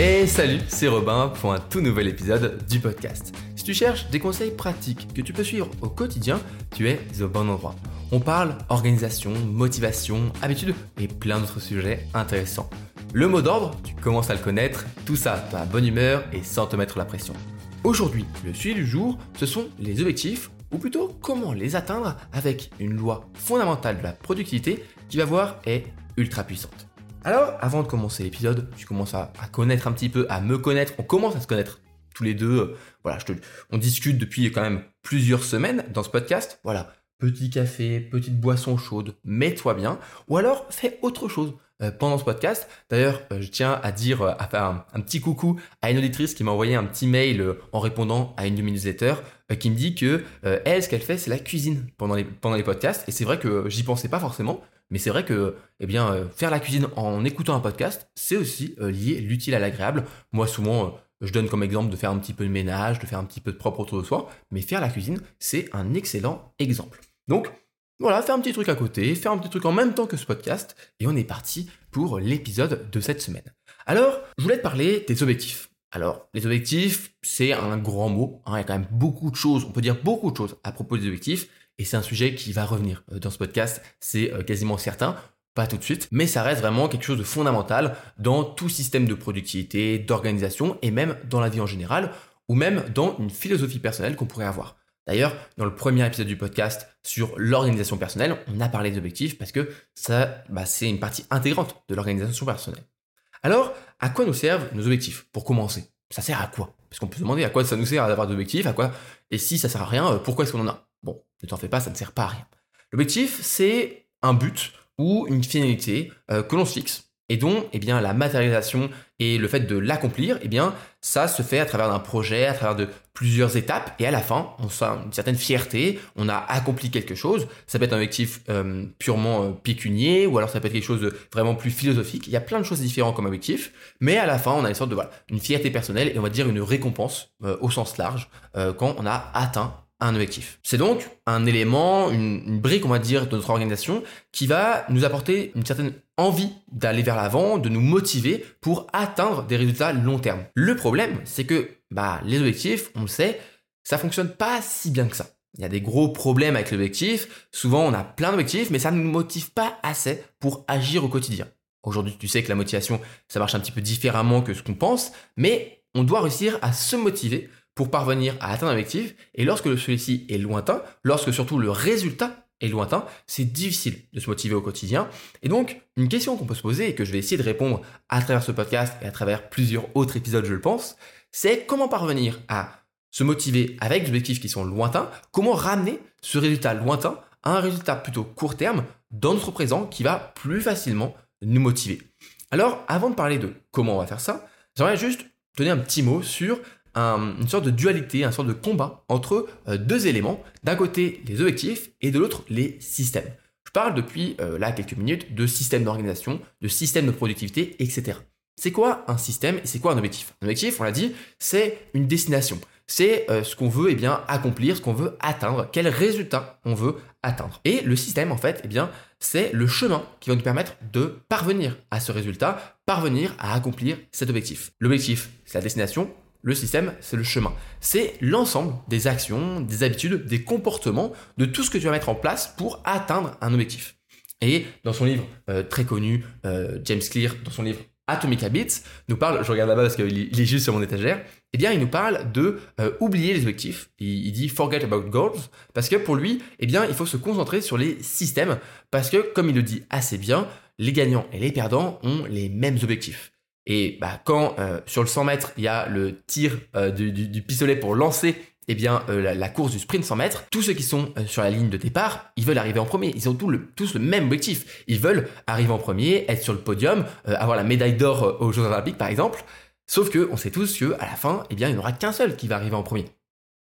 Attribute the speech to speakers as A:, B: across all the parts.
A: Et salut, c'est Robin pour un tout nouvel épisode du podcast. Si tu cherches des conseils pratiques que tu peux suivre au quotidien, tu es au bon endroit. On parle organisation, motivation, habitude et plein d'autres sujets intéressants. Le mot d'ordre, tu commences à le connaître, tout ça dans bonne humeur et sans te mettre la pression. Aujourd'hui, le sujet du jour, ce sont les objectifs, ou plutôt comment les atteindre avec une loi fondamentale de la productivité qui va voir est ultra puissante. Alors, avant de commencer l'épisode, tu commences à, connaître un petit peu, à me connaître, on commence à se connaître tous les deux. Euh, voilà, on discute depuis quand même plusieurs semaines dans ce podcast. Voilà, petit café, petite boisson chaude, mets-toi bien, ou alors fais autre chose. Euh, pendant ce podcast. D'ailleurs, euh, je tiens à dire, euh, à faire un, petit coucou à une auditrice qui m'a envoyé un petit mail en répondant à une de mes newsletters qui me dit que elle, ce qu'elle fait, c'est la cuisine pendant les, podcasts. Et c'est vrai que j'y pensais pas forcément, mais c'est vrai que eh bien, faire la cuisine en écoutant un podcast, c'est aussi lié l'utile à l'agréable. Moi, souvent, je donne comme exemple de faire un petit peu de ménage, de faire un petit peu de propre autour de soi, mais faire la cuisine, c'est un excellent exemple. Donc, voilà, faire un petit truc à côté, faire un petit truc en même temps que ce podcast, et on est parti pour l'épisode de cette semaine. Alors, je voulais te parler des objectifs. Alors, les objectifs, c'est un grand mot, hein, il y a quand même beaucoup de choses, on peut dire beaucoup de choses à propos des objectifs, et c'est un sujet qui va revenir euh, dans ce podcast, c'est euh, quasiment certain, pas tout de suite, mais ça reste vraiment quelque chose de fondamental dans tout système de productivité, d'organisation, et même dans la vie en général, ou même dans une philosophie personnelle qu'on pourrait avoir. D'ailleurs, dans le premier épisode du podcast sur l'organisation personnelle, on a parlé d'objectifs parce que ça, bah, c'est une partie intégrante de l'organisation personnelle. Alors, à quoi nous servent nos objectifs Pour commencer, ça sert à quoi? Parce qu'on peut se demander à quoi ça nous sert d'avoir d'objectifs, à quoi Et si ça sert à rien, euh, pourquoi est-ce qu'on en a? Bon, ne t'en fais pas, ça ne sert pas à rien. L'objectif, c'est un but ou une finalité euh, que l'on se fixe et dont eh bien, la matérialisation et le fait de l'accomplir, eh bien, ça se fait à travers d'un projet, à travers de plusieurs étapes, et à la fin, on sent une certaine fierté, on a accompli quelque chose. Ça peut être un objectif euh, purement euh, pécunier, ou alors ça peut être quelque chose de vraiment plus philosophique. Il y a plein de choses différentes comme objectif, mais à la fin, on a une sorte de voilà, une fierté personnelle et on va dire une récompense euh, au sens large quand on a atteint un objectif. C'est donc un élément, une, brique, on va dire, de notre organisation qui va nous apporter une certaine envie d'aller vers l'avant, de nous motiver pour atteindre des résultats long terme. Le problème, c'est que bah, les objectifs, on le sait, ça fonctionne pas si bien que ça. Il y a des gros problèmes avec l'objectif. Souvent, on a plein d'objectifs, mais ça ne nous motive pas assez pour agir au quotidien. Aujourd'hui, tu sais que la motivation, ça marche un petit peu différemment que ce qu'on pense, mais on doit réussir à se motiver pour parvenir à atteindre un objectif. Et lorsque celui-ci est lointain, lorsque surtout le résultat est lointain, c'est difficile de se motiver au quotidien. Et donc, une question qu'on peut se poser et que je vais essayer de répondre à travers ce podcast et à travers plusieurs autres épisodes, je le pense, c'est comment parvenir à se motiver avec des objectifs qui sont lointains, comment ramener ce résultat lointain à un résultat plutôt court terme dans notre présent qui va plus facilement nous motiver? Alors, avant de parler de comment on va faire ça, j'aimerais juste donner un petit mot sur une sorte de dualité, un sorte de combat entre euh, deux éléments. D'un côté, les objectifs et de l'autre, les systèmes. Je parle depuis euh, là quelques minutes de système d'organisation, de système de productivité, etc. C'est quoi un système et c'est quoi un objectif? Un objectif, on l'a dit, c'est une destination. C'est euh, ce qu'on veut eh bien, accomplir, ce qu'on veut atteindre, quel résultat on veut atteindre. Et le système, en fait, eh bien, c'est le chemin qui va nous permettre de parvenir à ce résultat, parvenir à accomplir cet objectif. L'objectif, c'est la destination, le système, c'est le chemin. C'est l'ensemble des actions, des habitudes, des comportements, de tout ce que tu vas mettre en place pour atteindre un objectif. Et dans son livre euh, très connu, euh, James Clear, dans son livre Atomic Habits, nous parle, je regarde là-bas parce qu'il est juste sur mon étagère, eh bien, il nous parle de euh, oublier les objectifs. Il, il, dit forget about goals parce que pour lui, eh bien, il faut se concentrer sur les systèmes parce que, comme il le dit assez bien, les gagnants et les perdants ont les mêmes objectifs. Et bah, quand euh, sur le 100 mètres, il y a le tir euh, du, pistolet pour lancer eh bien, euh, la, course du sprint 100 mètres, tous ceux qui sont sur la ligne de départ, ils veulent arriver en premier. Ils ont tous le, même objectif. Ils veulent arriver en premier, être sur le podium, avoir la médaille d'or aux Jeux Olympiques, par exemple. Sauf que on sait tous que à la fin, eh bien, il n'y aura qu'un seul qui va arriver en premier.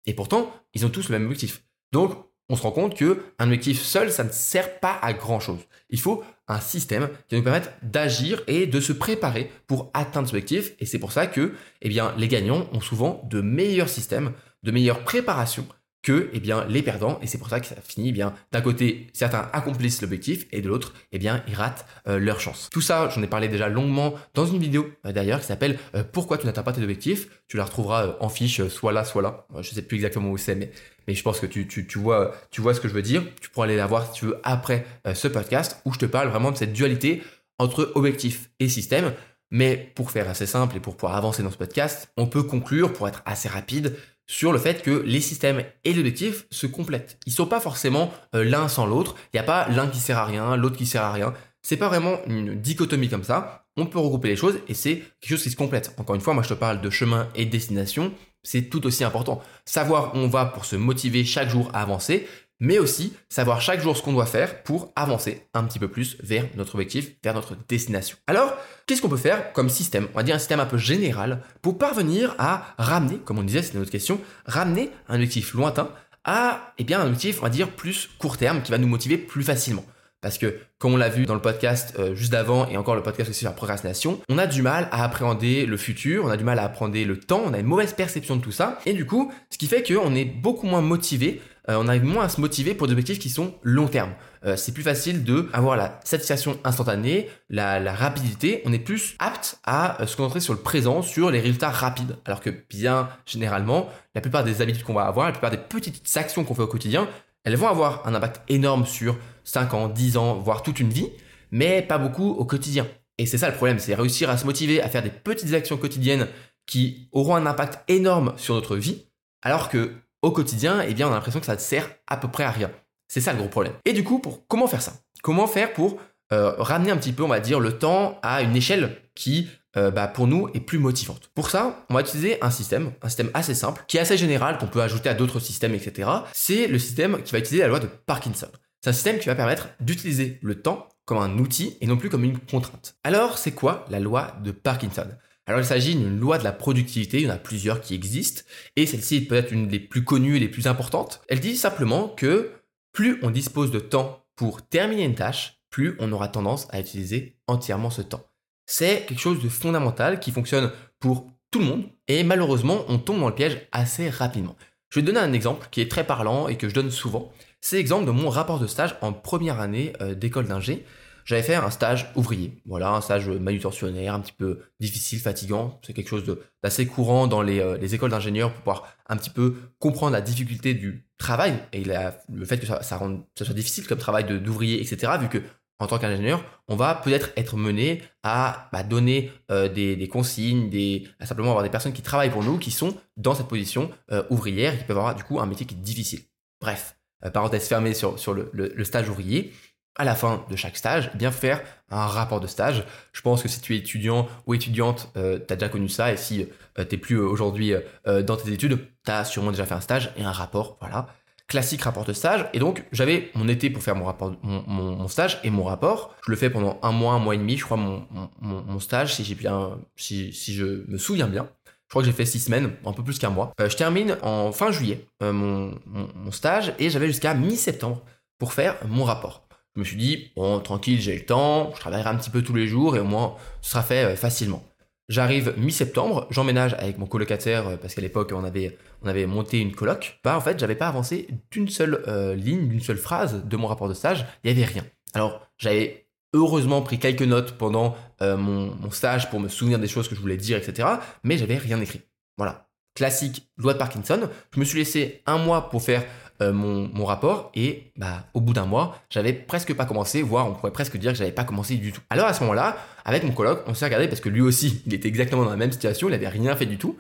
A: Et pourtant, ils ont tous le même objectif. Donc, on se rend compte que un objectif seul, ça ne sert pas à grand chose. Il faut un système qui va nous permettre d'agir et de se préparer pour atteindre ce objectif. Et c'est pour ça que, eh les gagnants ont souvent de meilleurs systèmes, de meilleures préparations que eh les perdants, et c'est pour ça que ça finit eh bien d'un côté, certains accomplissent l'objectif, et de l'autre, eh bien, ils ratent euh, leur chance. Tout ça, j'en ai parlé déjà longuement dans une vidéo euh, d'ailleurs qui s'appelle euh, Pourquoi tu n'atteins pas tes objectifs? Tu la retrouveras en fiche, soit là, soit là. je sais plus exactement où c'est, mais, mais je pense que tu, vois, ce que je veux dire. Tu pourras aller la voir si tu veux après ce podcast où je te parle vraiment de cette dualité entre objectif et système. Mais pour faire assez simple et pour pouvoir avancer dans ce podcast, on peut conclure, pour être assez rapide, sur le fait que les systèmes et l'objectif se complètent. Ils sont pas forcément euh, l'un sans l'autre. Il n'y a pas l'un qui sert à rien, l'autre qui sert à rien. C'est pas vraiment une dichotomie comme ça. On peut regrouper les choses et c'est quelque chose qui se complète. Encore une fois, moi je te parle de chemin et de destination. C'est tout aussi important. Savoir où on va pour se motiver chaque jour à avancer, mais aussi savoir chaque jour ce qu'on doit faire pour avancer un petit peu plus vers notre objectif, vers notre destination. Alors, qu'est-ce qu'on peut faire comme système? On va dire un système un peu général pour parvenir à ramener, comme on disait, c'est notre question, ramener un objectif lointain à eh bien, un objectif, on va dire, plus court terme qui va nous motiver plus facilement. Parce que, comme on l'a vu dans le podcast euh, juste avant et encore le podcast aussi sur la procrastination, on a du mal à appréhender le futur, on a du mal à appréhender le temps, on a une mauvaise perception de tout ça. Et du coup, ce qui fait qu'on est beaucoup moins motivé, euh, on arrive moins à se motiver pour des objectifs qui sont long terme. Euh, c'est plus facile de avoir la satisfaction instantanée, la, la rapidité. On est plus apte à se concentrer sur le présent, sur les résultats rapides. Alors que bien généralement, la plupart des habitudes qu'on va avoir, la plupart des petites actions qu'on fait au quotidien, elles vont avoir un impact énorme sur 5 ans, 10 ans, voire toute une vie, mais pas beaucoup au quotidien. Et c'est ça le problème, c'est réussir à se motiver à faire des petites actions quotidiennes qui auront un impact énorme sur notre vie, alors que au quotidien, eh bien, on a l'impression que ça ne sert à peu près à rien. C'est ça le gros problème. Et du coup, pour comment faire ça? Comment faire pour euh, ramener un petit peu, on va dire, le temps à une échelle qui euh, bah, pour nous est plus motivante? Pour ça, on va utiliser un système, un système assez simple, qui est assez général, qu'on peut ajouter à d'autres systèmes, etc. C'est le système qui va utiliser la loi de Parkinson. C'est un système qui va permettre d'utiliser le temps comme un outil et non plus comme une contrainte. Alors, c'est quoi la loi de Parkinson? Alors il s'agit d'une loi de la productivité, il y en a plusieurs qui existent, et celle-ci est peut-être une des plus connues et les plus importantes. Elle dit simplement que plus on dispose de temps pour terminer une tâche, plus on aura tendance à utiliser entièrement ce temps c'est quelque chose de fondamental qui fonctionne pour tout le monde et malheureusement on tombe dans le piège assez rapidement. Je vais te donner un exemple qui est très parlant et que je donne souvent. C'est l'exemple de mon rapport de stage en première année euh, d'école d'ingé. J'avais fait un stage ouvrier, voilà, un stage manutentionnaire, un petit peu difficile, fatigant. C'est quelque chose d'assez courant dans euh, les, écoles d'ingénieurs pour pouvoir un petit peu comprendre la difficulté du travail et le fait que ça, soit difficile comme travail d'ouvrier, etc. Vu que en tant qu'ingénieur, on va peut-être être mené à bah, donner euh, des, consignes, des, à simplement avoir des personnes qui travaillent pour nous, qui sont dans cette position euh, ouvrière, qui peuvent avoir du coup un métier qui est difficile. Bref, euh, parenthèse fermée sur, sur le, stage ouvrier. À la fin de chaque stage, bien faire un rapport de stage. Je pense que si tu es étudiant ou étudiante, tu as déjà connu ça. Et si tu n'es plus aujourd'hui dans tes études, tu as sûrement déjà fait un stage et un rapport. Voilà classique rapport de stage. Et donc, j'avais mon été pour faire mon, rapport, mon, stage et mon rapport. Je le fais pendant un mois, un mois et demi, je crois, mon, mon stage, si bien, si, si je me souviens bien. Je crois que j'ai fait six semaines, un peu plus qu'un mois. Euh, je termine en fin juillet euh, mon, stage et j'avais jusqu'à mi-septembre pour faire mon rapport. Je me suis dit, bon, tranquille, j'ai le temps, je travaillerai un petit peu tous les jours et au moins ce sera fait euh, facilement. J'arrive mi-septembre, j'emménage avec mon colocataire parce qu'à l'époque on avait, on avait monté une coloc. Bah en fait j'avais pas avancé d'une seule ligne, d'une seule phrase de mon rapport de stage, il y avait rien. Alors j'avais heureusement pris quelques notes pendant euh, mon, stage pour me souvenir des choses que je voulais dire, etc. Mais j'avais rien écrit. Voilà. Classique loi de Parkinson. Je me suis laissé un mois pour faire euh, mon, rapport et bah, au bout d'un mois, j'avais presque pas commencé, voire on pourrait presque dire que j'avais pas commencé du tout. Alors à ce moment-là, avec mon coloc, on s'est regardé parce que lui aussi, il était exactement dans la même situation, il avait rien fait du tout.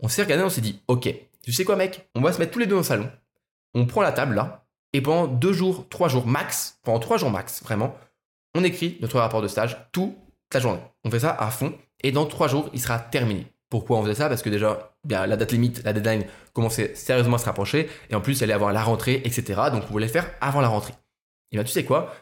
A: On s'est regardé, on s'est dit, ok, tu sais quoi mec, on va se mettre tous les deux dans le salon, on prend la table là, et pendant deux jours, trois jours max, pendant trois jours max, vraiment, on écrit notre rapport de stage toute la journée. On fait ça à fond, et dans trois jours, il sera terminé. Pourquoi on faisait ça? Parce que déjà, la date limite, la deadline commençait sérieusement à se rapprocher, et en plus, il allait avoir la rentrée, etc. Donc on voulait faire avant la rentrée. Et bien tu sais quoi?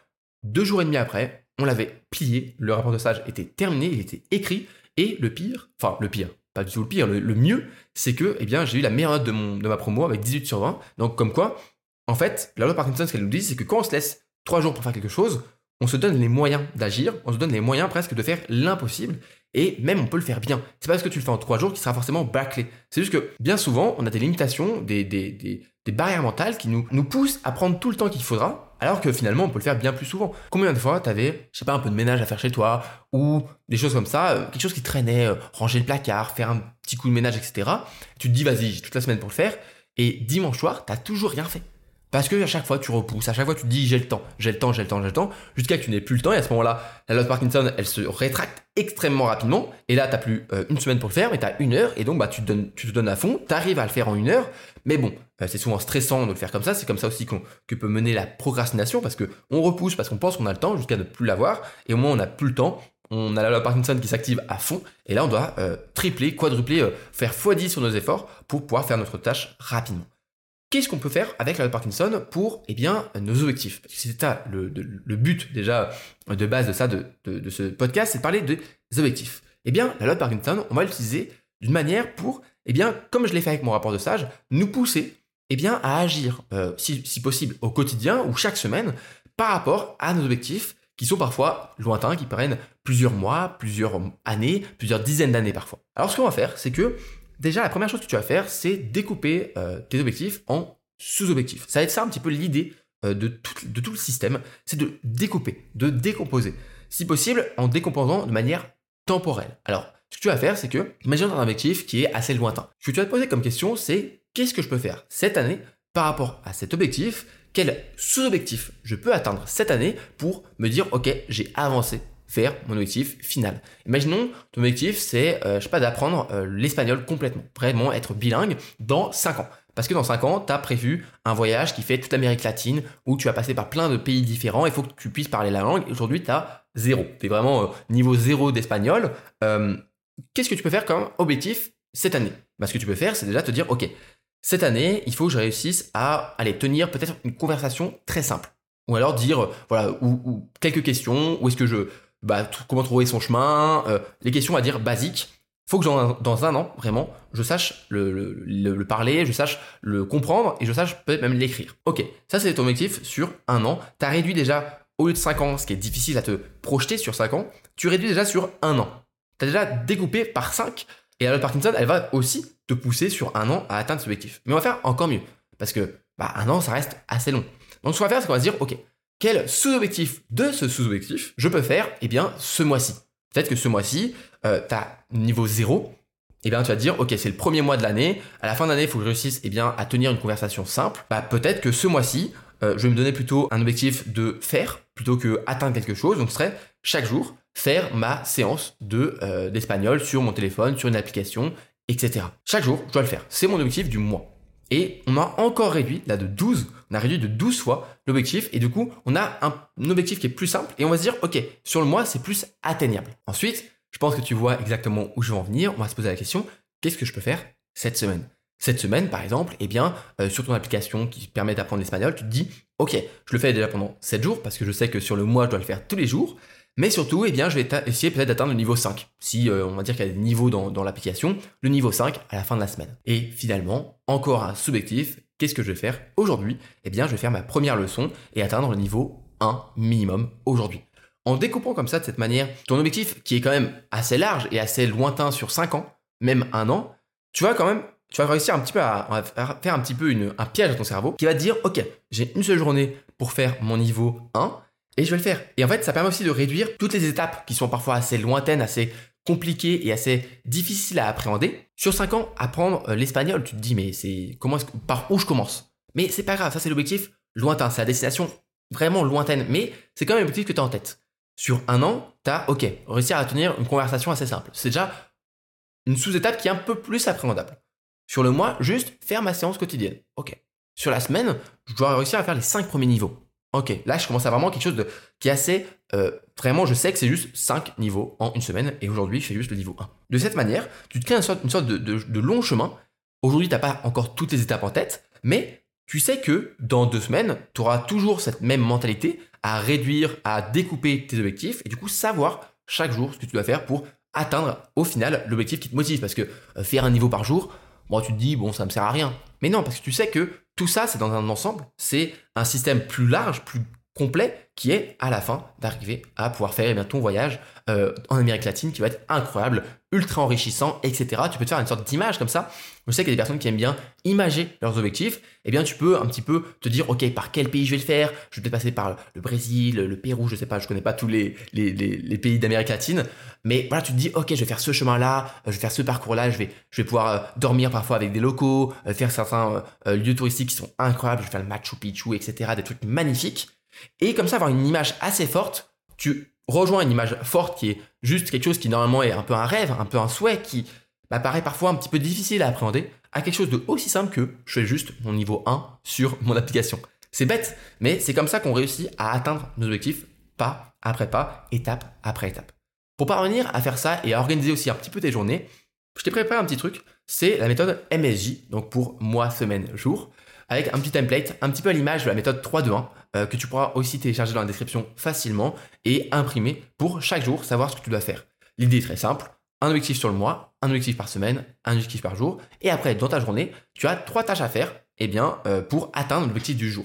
A: Deux jours et demi après, on l'avait plié, le rapport de stage était terminé, il était écrit, et le pire, enfin le pire, pas du tout le pire, le, mieux, c'est que eh bien, j'ai eu la meilleure note de, mon, de ma promo avec 18 sur 20. Donc comme quoi, en fait, la loi Parkinson, ce qu'elle nous dit, c'est que quand on se laisse trois jours pour faire quelque chose, on se donne les moyens d'agir, on se donne les moyens presque de faire l'impossible. Et même on peut le faire bien. C'est pas parce que tu le fais en trois jours qu'il sera forcément bâclé. C'est juste que bien souvent, on a des limitations, des, barrières mentales qui nous, nous poussent à prendre tout le temps qu'il faudra, alors que finalement on peut le faire bien plus souvent. Combien de fois t'avais, je sais pas, un peu de ménage à faire chez toi, ou des choses comme ça, euh, quelque chose qui traînait, euh, ranger le placard, faire un petit coup de ménage, etc. Tu te dis vas-y, j'ai toute la semaine pour le faire, et dimanche soir, t'as toujours rien fait. Parce que à chaque fois tu repousses, à chaque fois tu dis j'ai le temps, j'ai le temps, j'ai le temps, j'ai le temps, jusqu'à que tu n'aies plus le temps et à ce moment-là, la loi de Parkinson elle se rétracte extrêmement rapidement et là t'as plus euh, une semaine pour le faire mais t'as une heure et donc bah tu te donnes, tu te donnes à fond, t'arrives à le faire en une heure, mais bon euh, c'est souvent stressant de le faire comme ça, c'est comme ça aussi qu'on que peut mener la procrastination parce que on repousse parce qu'on pense qu'on a le temps jusqu'à ne plus l'avoir et au moins on n'a plus le temps, on a la loi Parkinson qui s'active à fond et là on doit euh, tripler, quadrupler, faire x10 sur nos efforts pour pouvoir faire notre tâche rapidement. Qu'est-ce qu'on peut faire avec la Parkinson pour eh bien, nos objectifs? Parce que c'est ça le, but déjà de base de ça, de, ce podcast, c'est de parler des objectifs. Eh bien, la loi Parkinson, on va l'utiliser d'une manière pour, eh bien, comme je l'ai fait avec mon rapport de stage, nous pousser eh bien, à agir, euh, si possible, au quotidien ou chaque semaine par rapport à nos objectifs qui sont parfois lointains, qui prennent plusieurs mois, plusieurs années, plusieurs dizaines d'années parfois. Alors ce qu'on va faire, c'est que déjà, la première chose que tu vas faire, c'est découper euh, tes objectifs en sous-objectifs. Ça va être ça un petit peu l'idée euh, de, tout, le système, c'est de découper, de décomposer. Si possible, en décomposant de manière temporelle. Alors, ce que tu vas faire, c'est que, imagine un objectif qui est assez lointain. Ce que tu vas te poser comme question, c'est qu'est-ce que je peux faire cette année par rapport à cet objectif? Quel sous-objectif je peux atteindre cette année pour me dire, ok, j'ai avancé faire mon objectif final. Imaginons, ton objectif, c'est, euh, je sais pas, d'apprendre euh, l'espagnol complètement, vraiment être bilingue dans 5 ans. Parce que dans 5 ans, tu as prévu un voyage qui fait toute l'Amérique latine, où tu vas passer par plein de pays différents, il faut que tu puisses parler la langue. Aujourd'hui, tu as zéro. Tu es vraiment euh, niveau zéro d'espagnol. Qu'est-ce que tu peux faire comme objectif cette année? Bah, Ce que tu peux faire, c'est déjà te dire, ok, cette année, il faut que je réussisse à aller tenir peut-être une conversation très simple. Ou alors dire, voilà, ou quelques questions, où est-ce que je, bah, comment trouver son chemin, euh, les questions à dire basiques. Faut que dans un an, vraiment, je sache le, parler, je sache le comprendre et je sache peut-être même l'écrire. Ok, ça c'est ton objectif sur un an. Tu as réduit déjà, au lieu de 5 ans, ce qui est difficile à te projeter sur 5 ans, tu réduis déjà sur un an. Tu as déjà découpé par 5 et la Parkinson, elle va aussi te pousser sur un an à atteindre ce objectif. Mais on va faire encore mieux parce que bah, un an, ça reste assez long. Donc ce qu'on va faire, c'est qu'on va se dire, ok, quel sous-objectif de ce sous-objectif je peux faire eh bien, ce mois-ci. Peut-être que ce mois-ci, euh, tu as niveau 0, eh bien, tu vas te dire, ok, c'est le premier mois de l'année, à la fin de l'année, il faut que je réussisse eh bien, à tenir une conversation simple. Bah, peut-être que ce mois-ci, euh, je vais me donner plutôt un objectif de faire plutôt que atteindre quelque chose. Donc, ce serait chaque jour faire ma séance de euh, d'espagnol sur mon téléphone, sur une application, etc. Chaque jour, je dois le faire. C'est mon objectif du mois. Et on a encore réduit, là de 12, on a réduit de 12 fois l'objectif. Et du coup, on a un, objectif qui est plus simple. Et on va se dire, OK, sur le mois, c'est plus atteignable. Ensuite, je pense que tu vois exactement où je veux en venir. On va se poser la question, qu'est-ce que je peux faire cette semaine? Cette semaine, par exemple, eh bien, euh, sur ton application qui permet d'apprendre l'espagnol, tu te dis, ok, je le fais déjà pendant 7 jours parce que je sais que sur le mois, je dois le faire tous les jours. Mais surtout, eh bien, je vais essayer peut-être d'atteindre le niveau 5. Si euh, on va dire qu'il y a des niveaux dans, l'application, le niveau 5 à la fin de la semaine. Et finalement, encore un subjectif, qu'est-ce que je vais faire aujourd'hui? Eh bien, je vais faire ma première leçon et atteindre le niveau 1 minimum aujourd'hui. En découpant comme ça, de cette manière, ton objectif qui est quand même assez large et assez lointain sur 5 ans, même un an, tu vas quand même tu vas réussir un petit peu à, faire un petit peu un piège à ton cerveau qui va te dire ok j'ai une seule journée pour faire mon niveau 1 et je vais le faire. Et en fait, ça permet aussi de réduire toutes les étapes qui sont parfois assez lointaines, assez compliquées et assez difficiles à appréhender. Sur 5 ans, apprendre euh, l'espagnol, tu te dis, mais c'est comment par où je commence? Mais c'est pas grave, ça c'est l'objectif lointain, c'est la destination vraiment lointaine, mais c'est quand même l'objectif que tu as en tête. Sur un an, tu as, ok, réussir à tenir une conversation assez simple. C'est déjà une sous-étape qui est un peu plus appréhendable. Sur le mois, juste faire ma séance quotidienne. Ok. Sur la semaine, je dois réussir à faire les 5 premiers niveaux. Ok, là je commence à vraiment quelque chose de, qui est assez... Euh, vraiment, je sais que c'est juste 5 niveaux en une semaine et aujourd'hui je fais juste le niveau 1. De cette manière, tu te crées une sorte, de, long chemin. Aujourd'hui, tu n'as pas encore toutes les étapes en tête, mais tu sais que dans deux semaines, tu auras toujours cette même mentalité à réduire, à découper tes objectifs et du coup savoir chaque jour ce que tu dois faire pour atteindre au final l'objectif qui te motive. Parce que euh, faire un niveau par jour, bon, tu te dis, bon, ça me sert à rien. Mais non, parce que tu sais que tout ça, c'est dans un ensemble, c'est un système plus large, plus complet qui est à la fin d'arriver à pouvoir faire eh bien, ton voyage euh, en Amérique latine qui va être incroyable, ultra enrichissant, etc. Tu peux te faire une sorte d'image comme ça. Je sais qu'il y a des personnes qui aiment bien imager leurs objectifs. Eh bien, tu peux un petit peu te dire, OK, par quel pays je vais le faire? Je vais peut-être passer par le Brésil, le Pérou, je sais pas, je connais pas tous les, les, pays d'Amérique latine. Mais voilà, tu te dis, OK, je vais faire ce chemin-là, je vais faire ce parcours-là, je vais, je vais pouvoir euh, dormir parfois avec des locaux, euh, faire certains lieux touristiques qui sont incroyables, je vais faire le Machu Picchu, etc. Des trucs magnifiques. Et comme ça, avoir une image assez forte, tu rejoins une image forte qui est juste quelque chose qui normalement est un peu un rêve, un peu un souhait, qui bah, paraît parfois un petit peu difficile à appréhender, à quelque chose de aussi simple que je fais juste mon niveau 1 sur mon application. C'est bête, mais c'est comme ça qu'on réussit à atteindre nos objectifs pas après pas, étape après étape. Pour parvenir à faire ça et à organiser aussi un petit peu tes journées, je t'ai préparé un petit truc, c'est la méthode MSJ, donc pour mois, semaine, jour avec un petit template, un petit peu à l'image de la méthode 3-2-1, euh, que tu pourras aussi télécharger dans la description facilement et imprimer pour chaque jour savoir ce que tu dois faire. L'idée est très simple, un objectif sur le mois, un objectif par semaine, un objectif par jour, et après, dans ta journée, tu as trois tâches à faire eh bien, euh, pour atteindre l'objectif du jour.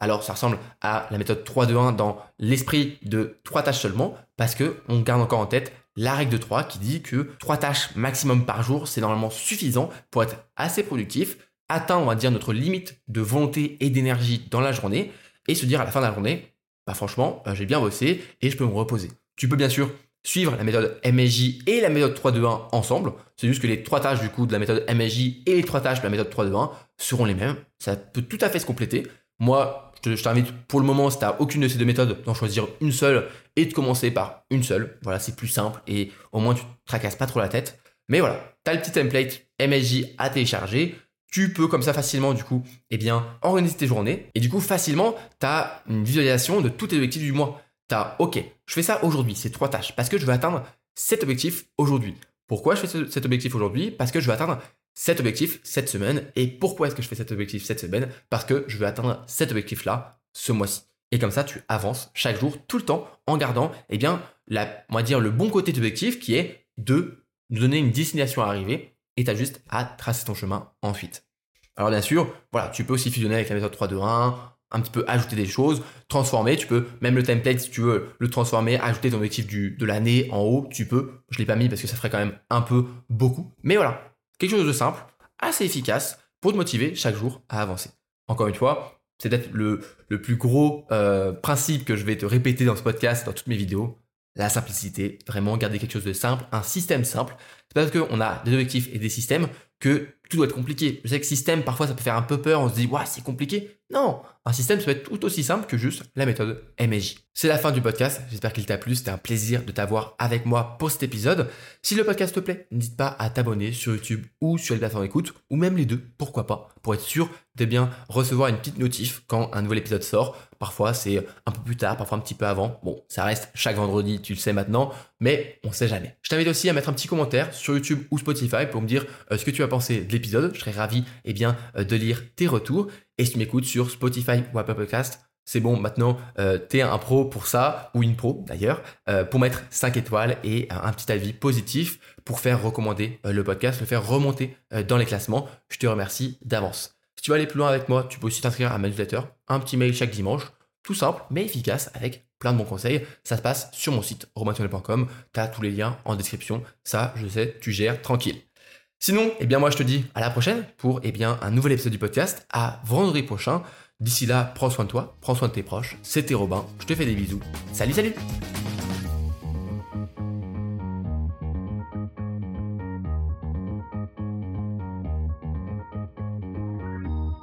A: Alors, ça ressemble à la méthode 3-2-1 dans l'esprit de trois tâches seulement, parce qu'on garde encore en tête la règle de 3 qui dit que trois tâches maximum par jour, c'est normalement suffisant pour être assez productif, atteint, on va dire, notre limite de volonté et d'énergie dans la journée et se dire à la fin de la journée, bah franchement, euh, j'ai bien bossé et je peux me reposer. Tu peux bien sûr suivre la méthode MSJ et la méthode 3-2-1 ensemble. C'est juste que les trois tâches du coup de la méthode MSJ et les trois tâches de la méthode 3-2-1 seront les mêmes. Ça peut tout à fait se compléter. Moi, je t'invite pour le moment, si tu aucune de ces deux méthodes, d'en choisir une seule et de commencer par une seule. Voilà, c'est plus simple et au moins tu te tracasses pas trop la tête. Mais voilà, tu as le petit template MSJ à télécharger tu peux comme ça facilement du coup eh bien organiser tes journées et du coup facilement tu as une visualisation de tous tes objectifs du mois. Tu as OK, je fais ça aujourd'hui, c'est trois tâches parce que je veux atteindre cet objectif aujourd'hui. Pourquoi je fais cet objectif aujourd'hui? Parce que je veux atteindre cet objectif cette semaine et pourquoi est-ce que je fais cet objectif cette semaine? Parce que je veux atteindre cet objectif là ce mois-ci. Et comme ça, tu avances chaque jour, tout le temps, en gardant, eh bien, la, on va dire, le bon côté de l'objectif qui est de donner une destination à arriver et tu as juste à tracer ton chemin ensuite. Alors bien sûr, voilà, tu peux aussi fusionner avec la méthode 3 2 1, un petit peu ajouter des choses, transformer, tu peux même le template si tu veux le transformer, ajouter ton objectif de l'année en haut, tu peux. Je l'ai pas mis parce que ça ferait quand même un peu beaucoup. Mais voilà, quelque chose de simple, assez efficace pour te motiver chaque jour à avancer. Encore une fois, c'est peut-être le, le, plus gros euh, principe que je vais te répéter dans ce podcast, dans toutes mes vidéos la simplicité, vraiment garder quelque chose de simple, un système simple. C'est parce qu'on a des objectifs et des systèmes que tout doit être compliqué. Je sais que système, parfois, ça peut faire un peu peur, on se dit, ouais, c'est compliqué. Non, un système, ça peut être tout aussi simple que juste la méthode MSJ. C'est la fin du podcast, j'espère qu'il t'a plu, c'était un plaisir de t'avoir avec moi pour cet épisode. Si le podcast te plaît, n'hésite pas à t'abonner sur YouTube ou sur les plateformes d'écoute, ou même les deux, pourquoi pas, pour être sûr de bien recevoir une petite notif quand un nouvel épisode sort. Parfois, c'est un peu plus tard, parfois un petit peu avant. Bon, ça reste chaque vendredi, tu le sais maintenant, mais on sait jamais. Je t'invite aussi à mettre un petit commentaire sur YouTube ou Spotify pour me dire euh, ce que tu as pensé de Je serais ravi eh bien, euh, de lire tes retours. Et si tu m'écoutes sur Spotify ou Apple Podcast, c'est bon, maintenant, euh, t'es un pro pour ça, ou une pro d'ailleurs, pour mettre 5 étoiles et un petit avis positif pour faire recommander le podcast, le faire remonter dans les classements. Je te remercie d'avance. Si tu veux aller plus loin avec moi, tu peux aussi t'inscrire à ma newsletter, un petit mail chaque dimanche, tout simple mais efficace avec plein de bons conseils. Ça se passe sur mon site romaintonnet.com. Tu as tous les liens en description. Ça, je sais, tu gères tranquille. Sinon, eh bien moi je te dis à la prochaine pour eh bien un nouvel épisode du podcast à vendredi prochain. D'ici là, prends soin de toi, prends soin de tes proches. C'était Robin, je te fais des bisous. Salut salut